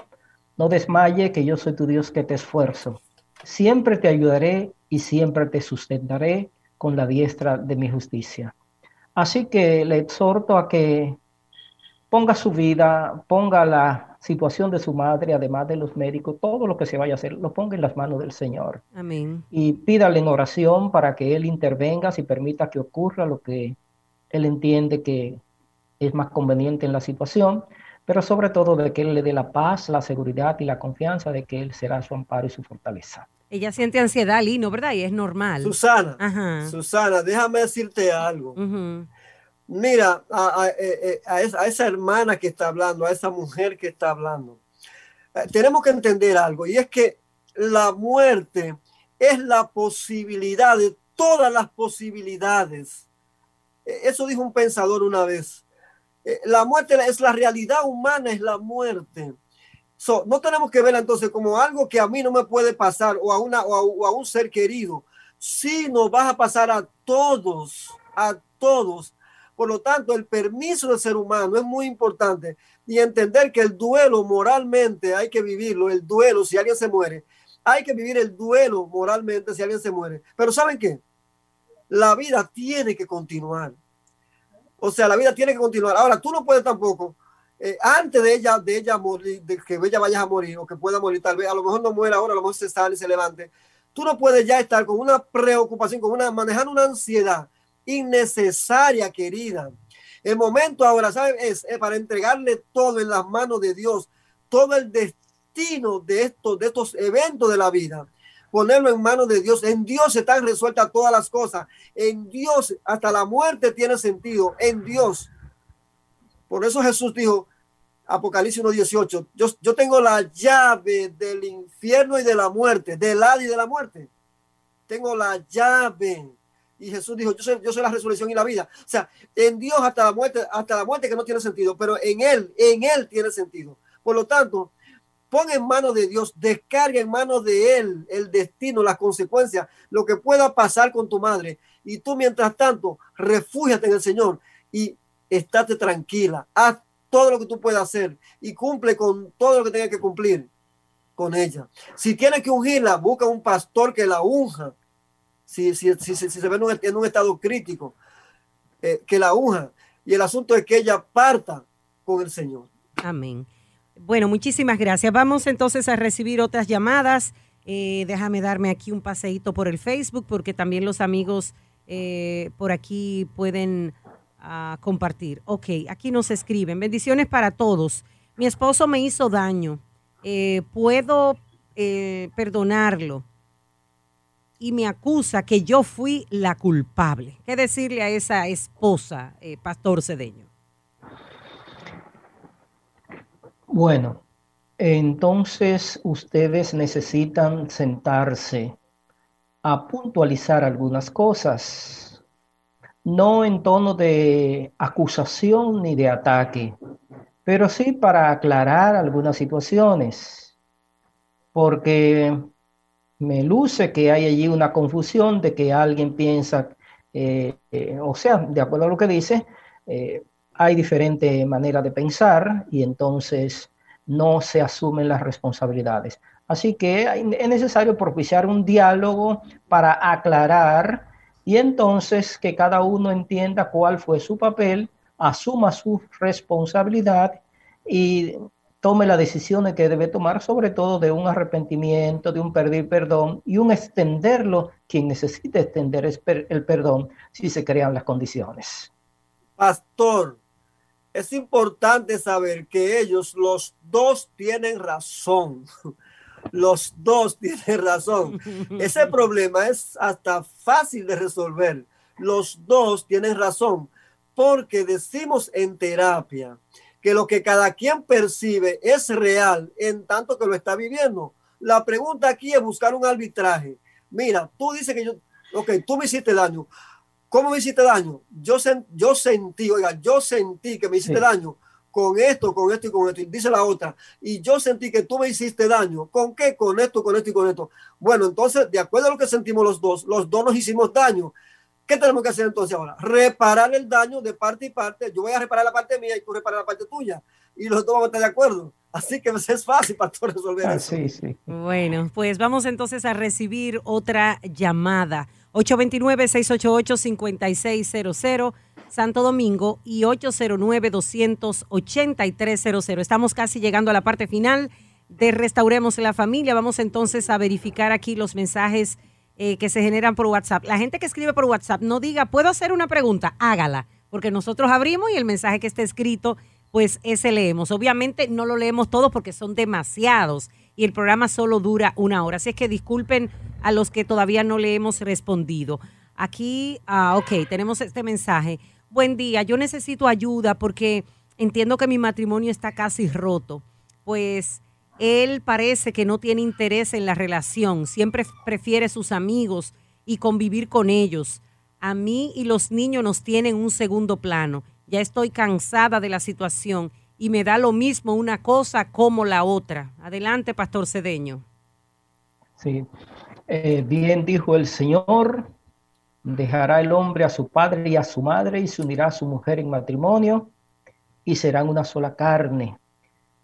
no desmaye que yo soy tu Dios que te esfuerzo. Siempre te ayudaré y siempre te sustentaré con la diestra de mi justicia. Así que le exhorto a que ponga su vida, ponga la situación de su madre, además de los médicos, todo lo que se vaya a hacer, lo ponga en las manos del Señor. Amén. Y pídale en oración para que Él intervenga si permita que ocurra lo que Él entiende que es más conveniente en la situación, pero sobre todo de que Él le dé la paz, la seguridad y la confianza de que Él será su amparo y su fortaleza. Ella siente ansiedad, Lino, ¿verdad? Y es normal. Susana, Ajá. Susana, déjame decirte algo. Mira, eh, eh, a esa, hermana que está hablando, a esa mujer que está hablando, eh, tenemos que entender algo, y es que la muerte es la posibilidad de todas las posibilidades. Eh, Eso dijo un pensador una vez. La muerte es la realidad humana, es la muerte. So, no tenemos que verla entonces como algo que a mí no me puede pasar o a, una, o a, o a un ser querido. Sí nos va a pasar a todos, a todos. Por lo tanto, el permiso del ser humano es muy importante y entender que el duelo moralmente hay que vivirlo, el duelo si alguien se muere, hay que vivir el duelo moralmente si alguien se muere. Pero ¿saben qué? La vida tiene que continuar. O sea, la vida tiene que continuar. Ahora, tú no puedes tampoco, eh, antes de ella, de ella morir, de que ella vaya a morir o que pueda morir, tal vez, a lo mejor no muera ahora, a lo mejor se sale se levante. Tú no puedes ya estar con una preocupación, con una, manejando una ansiedad innecesaria, querida. El momento ahora, ¿sabes? Es, para entregarle todo en las manos de Dios, todo el destino de estos, de estos eventos de la vida ponerlo en manos de Dios. En Dios están resueltas todas las cosas. En Dios hasta la muerte tiene sentido. En Dios. Por eso Jesús dijo, Apocalipsis 1.18, yo, yo tengo la llave del infierno y de la muerte, del Hades y de la muerte. Tengo la llave. Y Jesús dijo, yo soy, yo soy la resurrección y la vida. O sea, en Dios hasta la muerte, hasta la muerte que no tiene sentido, pero en Él, en Él tiene sentido. Por lo tanto, pon en manos de Dios, descarga en manos de Él el destino, las consecuencias, lo que pueda pasar con tu madre. Y tú, mientras tanto, refúgiate en el Señor y estate tranquila. Haz todo lo que tú puedas hacer y cumple con todo lo que tenga que cumplir con ella. Si tienes que ungirla, busca un pastor que la unja. Si, si, si, se ve en un, un estado crítico, eh, que la unja. Y el asunto es que ella parta con el Señor. Amén. Bueno, muchísimas gracias. Vamos entonces a recibir otras llamadas. Eh, déjame darme aquí un paseíto por el Facebook porque también los amigos eh, por aquí pueden ah, compartir. Ok, aquí nos escriben. Bendiciones para todos. Mi esposo me hizo daño. ¿Puedo perdonarlo? Y me acusa que yo fui la culpable. ¿Qué decirle a esa esposa, eh, Pastor Cedeño? Bueno, entonces ustedes necesitan sentarse a puntualizar algunas cosas, no en tono de acusación ni de ataque, pero sí para aclarar algunas situaciones, porque me luce que hay allí una confusión de que alguien piensa, eh, eh, o sea, de acuerdo a lo que dice, eh, hay diferente manera de pensar y entonces no se asumen las responsabilidades. Así que es necesario propiciar un diálogo para aclarar y entonces que cada uno entienda cuál fue su papel, asuma su responsabilidad y tome las decisiones que debe tomar, sobre todo de un arrepentimiento, de un pedir perdón y un extenderlo, quien necesite extender el perdón si se crean las condiciones. Pastor, es importante saber que ellos, los dos, tienen razón. Los dos tienen razón. Ese problema es hasta fácil de resolver. Los dos tienen razón porque decimos en terapia que lo que cada quien percibe es real en tanto que lo está viviendo. La pregunta aquí es buscar un arbitraje. Mira, tú dices que yo, ok, tú me hiciste daño. ¿Cómo me hiciste daño? Yo, sen, yo sentí, oiga, yo sentí que me hiciste sí. daño con esto, con esto y con esto. Y dice la otra, y yo sentí que tú me hiciste daño. ¿Con qué? Con esto, con esto y con esto. Bueno, entonces, de acuerdo a lo que sentimos los dos, los dos nos hicimos daño. ¿Qué tenemos que hacer entonces ahora? Reparar el daño de parte y parte. Yo voy a reparar la parte mía y tú reparar la parte tuya. Y los dos vamos a estar de acuerdo. Así que es fácil para tú resolver Ah, eso. sí, sí. Bueno, pues vamos entonces a recibir otra llamada. 829-688-5600, Santo Domingo, y 809-28300. Estamos casi llegando a la parte final de Restauremos la Familia. Vamos entonces a verificar aquí los mensajes eh, que se generan por WhatsApp. La gente que escribe por WhatsApp no diga, ¿puedo hacer una pregunta? Hágala, porque nosotros abrimos y el mensaje que esté escrito, pues ese leemos. Obviamente no lo leemos todos porque son demasiados y el programa solo dura una hora. Así es que disculpen a los que todavía no le hemos respondido. Aquí, ah, ok, tenemos este mensaje. Buen día, yo necesito ayuda porque entiendo que mi matrimonio está casi roto. Pues él parece que no tiene interés en la relación, siempre prefiere sus amigos y convivir con ellos. A mí y los niños nos tienen un segundo plano. Ya estoy cansada de la situación y me da lo mismo una cosa como la otra. Adelante, Pastor Cedeño. Sí. Eh, bien dijo el Señor, dejará el hombre a su padre y a su madre y se unirá a su mujer en matrimonio y serán una sola carne.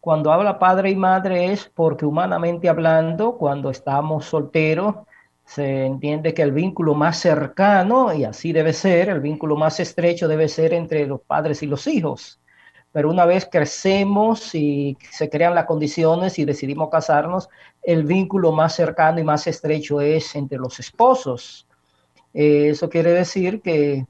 Cuando habla padre y madre es porque humanamente hablando, cuando estamos solteros, se entiende que el vínculo más cercano, y así debe ser, el vínculo más estrecho debe ser entre los padres y los hijos. Pero una vez crecemos y se crean las condiciones y decidimos casarnos, el vínculo más cercano y más estrecho es entre los esposos. Eh, eso quiere decir que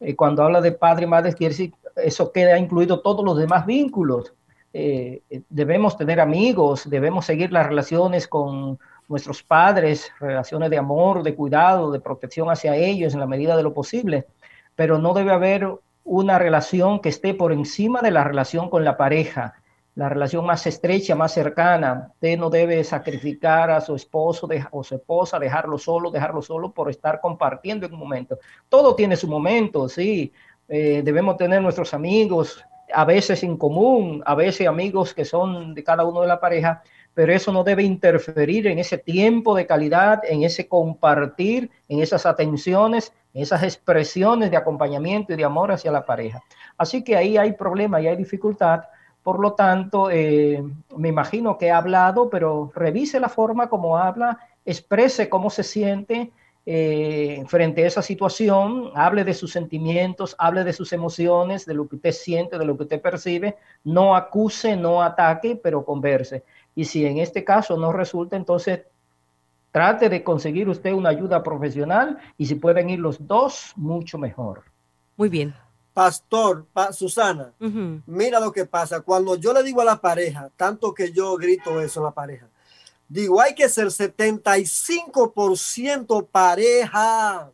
eh, cuando habla de padre y madre, quiere decir, eso queda incluido todos los demás vínculos. Eh, debemos tener amigos, debemos seguir las relaciones con nuestros padres, relaciones de amor, de cuidado, de protección hacia ellos en la medida de lo posible, pero no debe haber una relación que esté por encima de la relación con la pareja, la relación más estrecha, más cercana. Usted no debe sacrificar a su esposo o su esposa, dejarlo solo, dejarlo solo por estar compartiendo en un momento. Todo tiene su momento, sí. Eh, debemos tener nuestros amigos, a veces en común, a veces amigos que son de cada uno de la pareja, pero eso no debe interferir en ese tiempo de calidad, en ese compartir, en esas atenciones, en esas expresiones de acompañamiento y de amor hacia la pareja. Así que ahí hay problema y hay dificultad. Por lo tanto, eh, me imagino que ha hablado, pero revise la forma como habla, exprese cómo se siente eh, frente a esa situación, hable de sus sentimientos, hable de sus emociones, de lo que usted siente, de lo que usted percibe, no acuse, no ataque, pero converse. Y si en este caso no resulta, entonces trate de conseguir usted una ayuda profesional y si pueden ir los dos, mucho mejor. Muy bien. Pastor, pa- Susana, mira lo que pasa. Cuando yo le digo a la pareja, tanto que yo grito eso a la pareja, digo, hay que ser 75% pareja.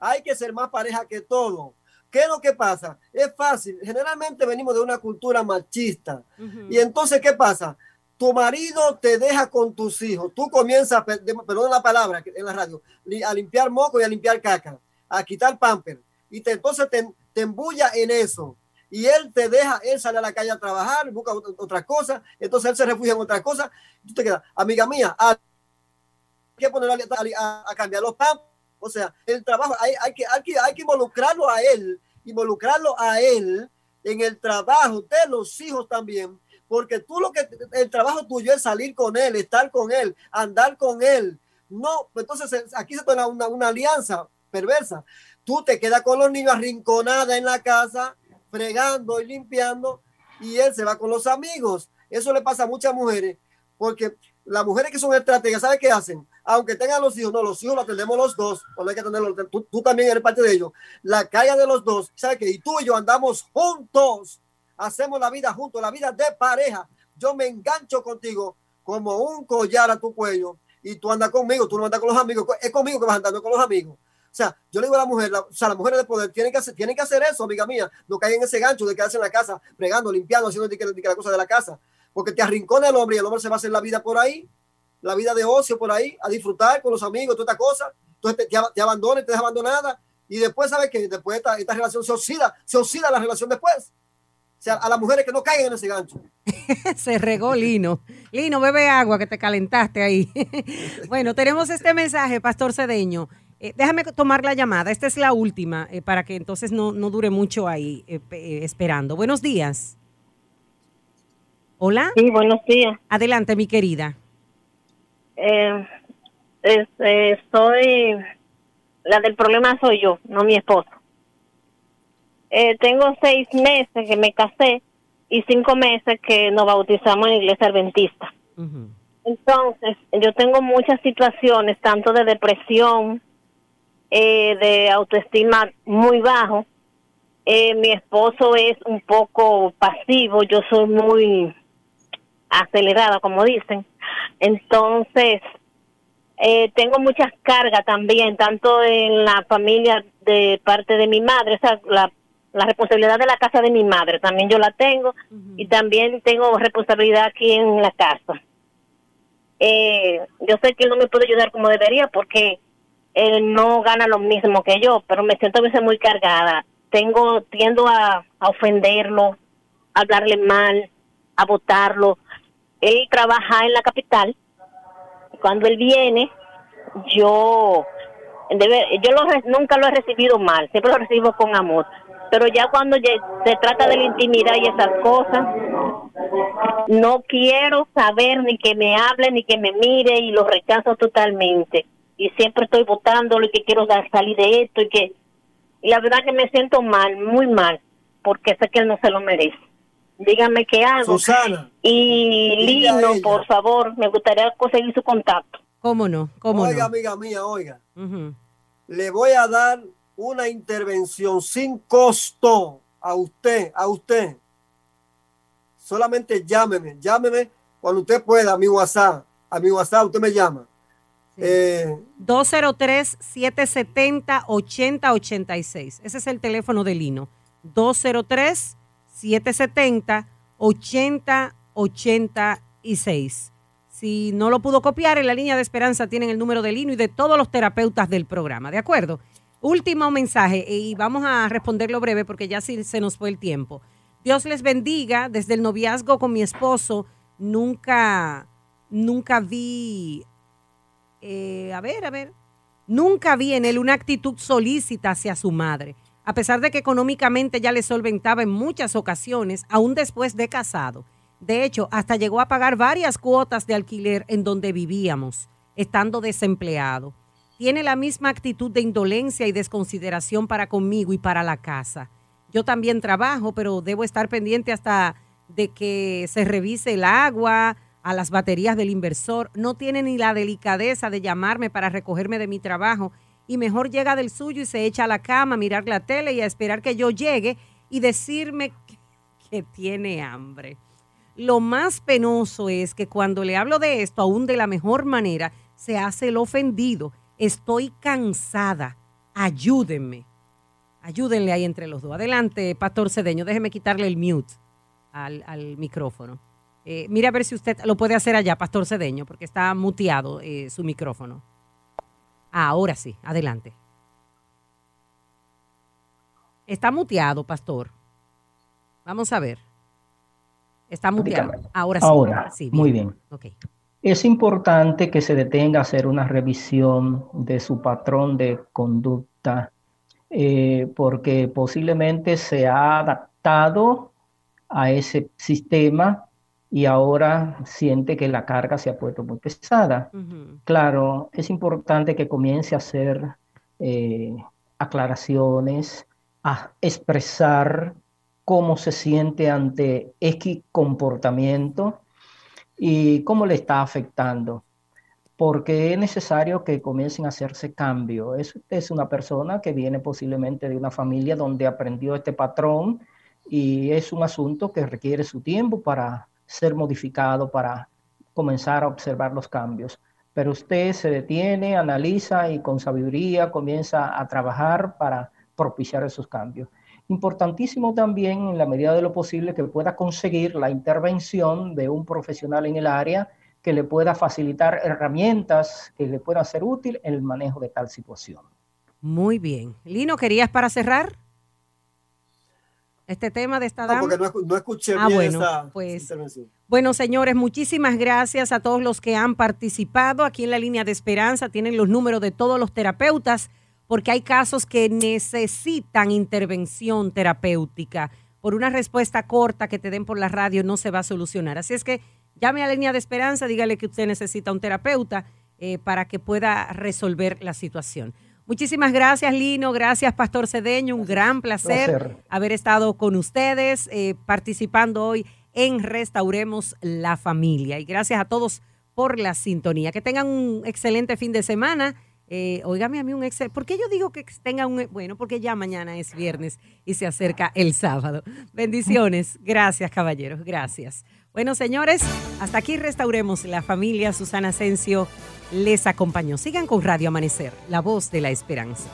Hay que ser más pareja que todo. ¿Qué es lo que pasa? Es fácil. Generalmente venimos de una cultura machista. Y entonces, ¿qué pasa? Tu marido te deja con tus hijos. Tú comienzas, perdón la palabra en la radio, a limpiar moco y a limpiar caca, a quitar pamper. Y te, entonces te, te embulla en eso. Y él te deja, él sale a la calle a trabajar, busca ot- otra cosa, entonces él se refugia en otra cosa. Y tú te quedas, amiga mía, hay que poner a, a- a cambiar los pampers. O sea, el trabajo, hay, hay que, hay, que, hay que involucrarlo a él, involucrarlo a él en el trabajo de los hijos también, porque tú lo que, el trabajo tuyo es salir con él, estar con él, andar con él. No, entonces eh, aquí se torna una, una alianza perversa. Tú te quedas con los niños arrinconada en la casa, fregando y limpiando, y él se va con los amigos. Eso le pasa a muchas mujeres, porque las mujeres que son estrategas, ¿sabes qué hacen? Aunque tengan los hijos, no, los hijos los atendemos los dos, no hay que atenderlos, tú, tú también eres parte de ellos. La calle de los dos, ¿sabes qué? Y tú y yo andamos juntos, hacemos la vida juntos, la vida de pareja. Yo me engancho contigo como un collar a tu cuello y tú andas conmigo, tú no andas con los amigos, es conmigo que vas andando con los amigos. O sea, yo le digo a la mujer, o sea, las mujeres de poder tienen que hacer, tienen que hacer eso, amiga mía, no caen en ese gancho de quedarse en la casa, fregando, limpiando, haciendo de que, de que la cosa de la casa, porque te arrincona el hombre y el hombre se va a hacer la vida por ahí, la vida de ocio por ahí, a disfrutar con los amigos, toda esta cosa, entonces te, te, te abandona abandonada, y después, ¿sabes qué? Después esta, esta relación se oxida, se oxida la relación después. sea, a las mujeres que no caigan en ese gancho. Se regó Lino. Lino, bebe agua que te calentaste ahí. bueno, tenemos este mensaje, Pastor Cedeño. Eh, déjame tomar la llamada. Esta es la última eh, para que entonces no, no dure mucho ahí eh, pe- esperando. Buenos días. Hola. Sí, buenos días. Adelante, mi querida. Eh, es- eh, soy la del problema soy yo, no mi esposo. Eh, tengo seis meses que me casé y cinco meses que nos bautizamos en la iglesia adventista. Entonces, yo tengo muchas situaciones, tanto de depresión, eh, de autoestima muy bajo. Eh, mi esposo es un poco pasivo, yo soy muy acelerada, como dicen. Entonces, eh, tengo muchas cargas también, tanto en la familia de parte de mi madre, o sea, la, la responsabilidad de la casa de mi madre, también yo la tengo, y también tengo responsabilidad aquí en la casa. Eh, yo sé que él no me puede ayudar como debería porque él no gana lo mismo que yo, pero me siento a veces muy cargada. Tengo, tiendo a, ofenderlo, a hablarle mal, a votarlo. Él trabaja en la capital. Cuando él viene, yo yo lo nunca lo he recibido mal, siempre lo recibo con amor. Pero ya cuando se trata de la intimidad y esas cosas, no quiero saber ni que me hable ni que me mire y lo rechazo totalmente. Y siempre estoy votándolo y que quiero dar, salir de esto y que y la verdad que me siento mal, muy mal, porque sé que él no se lo merece. Dígame qué hago. Susana. Y Lino, por favor, me gustaría conseguir su contacto. ¿Cómo no? ¿Cómo oiga, no? amiga mía, oiga. Le voy a dar una intervención sin costo a usted, a usted. Solamente llámeme, llámeme cuando usted pueda a mi WhatsApp. A mi WhatsApp usted me llama. Eh, 203-770-8086. Ese es el teléfono de Lino. 203-770-8086. Si no lo pudo copiar, en la línea de esperanza tienen el número de Lino y de todos los terapeutas del programa. ¿De acuerdo? Último mensaje y vamos a responderlo breve porque ya sí se nos fue el tiempo. Dios les bendiga. Desde el noviazgo con mi esposo nunca, nunca vi eh, a ver, a ver, nunca vi en él una actitud solícita hacia su madre, a pesar de que económicamente ya le solventaba en muchas ocasiones, aún después de casado. De hecho, hasta llegó a pagar varias cuotas de alquiler en donde vivíamos, estando desempleado. Tiene la misma actitud de indolencia y desconsideración para conmigo y para la casa. Yo también trabajo, pero debo estar pendiente hasta de que se revise el agua, a las baterías del inversor. No tiene ni la delicadeza de llamarme para recogerme de mi trabajo y mejor llega del suyo y se echa a la cama a mirar la tele y a esperar que yo llegue y decirme que, tiene hambre. Lo más penoso es que cuando le hablo de esto, aún de la mejor manera, se hace el ofendido. Estoy cansada. Ayúdenme. Ayúdenle ahí entre los dos. Adelante, Pastor Cedeño. Déjeme quitarle el mute al, al micrófono. Eh, mira a ver si usted lo puede hacer allá, Pastor Cedeño, porque está muteado eh, su micrófono. Ah, ahora sí, adelante. Está muteado, Pastor. Vamos a ver. Está muteado. Ahora sí. Ahora, Sí, muy bien. Es importante que se detenga a hacer una revisión de su patrón de conducta, eh, porque posiblemente se ha adaptado a ese sistema y ahora siente que la carga se ha puesto muy pesada. Claro, es importante que comience a hacer eh, aclaraciones, a expresar cómo se siente ante X comportamiento y cómo le está afectando. Porque es necesario que comiencen a hacerse cambios. Es, es una persona que viene posiblemente de una familia donde aprendió este patrón y es un asunto que requiere su tiempo para ser modificado, para comenzar a observar los cambios. Pero usted se detiene, analiza y con sabiduría comienza a trabajar para propiciar esos cambios. Importantísimo también, en la medida de lo posible, que pueda conseguir la intervención de un profesional en el área que le pueda facilitar herramientas que le puedan ser útil en el manejo de tal situación. Muy bien. Lino, ¿querías para cerrar? Este tema de esta No, dama. porque no, escu- no escuché Ah, bien bueno, esa pues, intervención. Bueno, señores, muchísimas gracias a todos los que han participado aquí en la línea de esperanza. Tienen los números de todos los terapeutas porque hay casos que necesitan intervención terapéutica. Por una respuesta corta que te den por la radio no se va a solucionar. Así es que llame a la línea de esperanza, dígale que usted necesita un terapeuta eh, para que pueda resolver la situación. Muchísimas gracias, Lino. Gracias, Pastor Cedeño. Un gran placer, Placer. haber estado con ustedes eh, participando hoy en Restauremos la Familia. Y gracias a todos por la sintonía. Que tengan un excelente fin de semana. Eh, óigame a mí un excelente. ¿Por qué yo digo que tengan un. Bueno, porque ya mañana es viernes y se acerca el sábado. Bendiciones. Gracias, caballeros. Gracias. Bueno, señores, hasta aquí restauremos la familia. Susana Asensio les acompañó. Sigan con Radio Amanecer, la voz de la esperanza.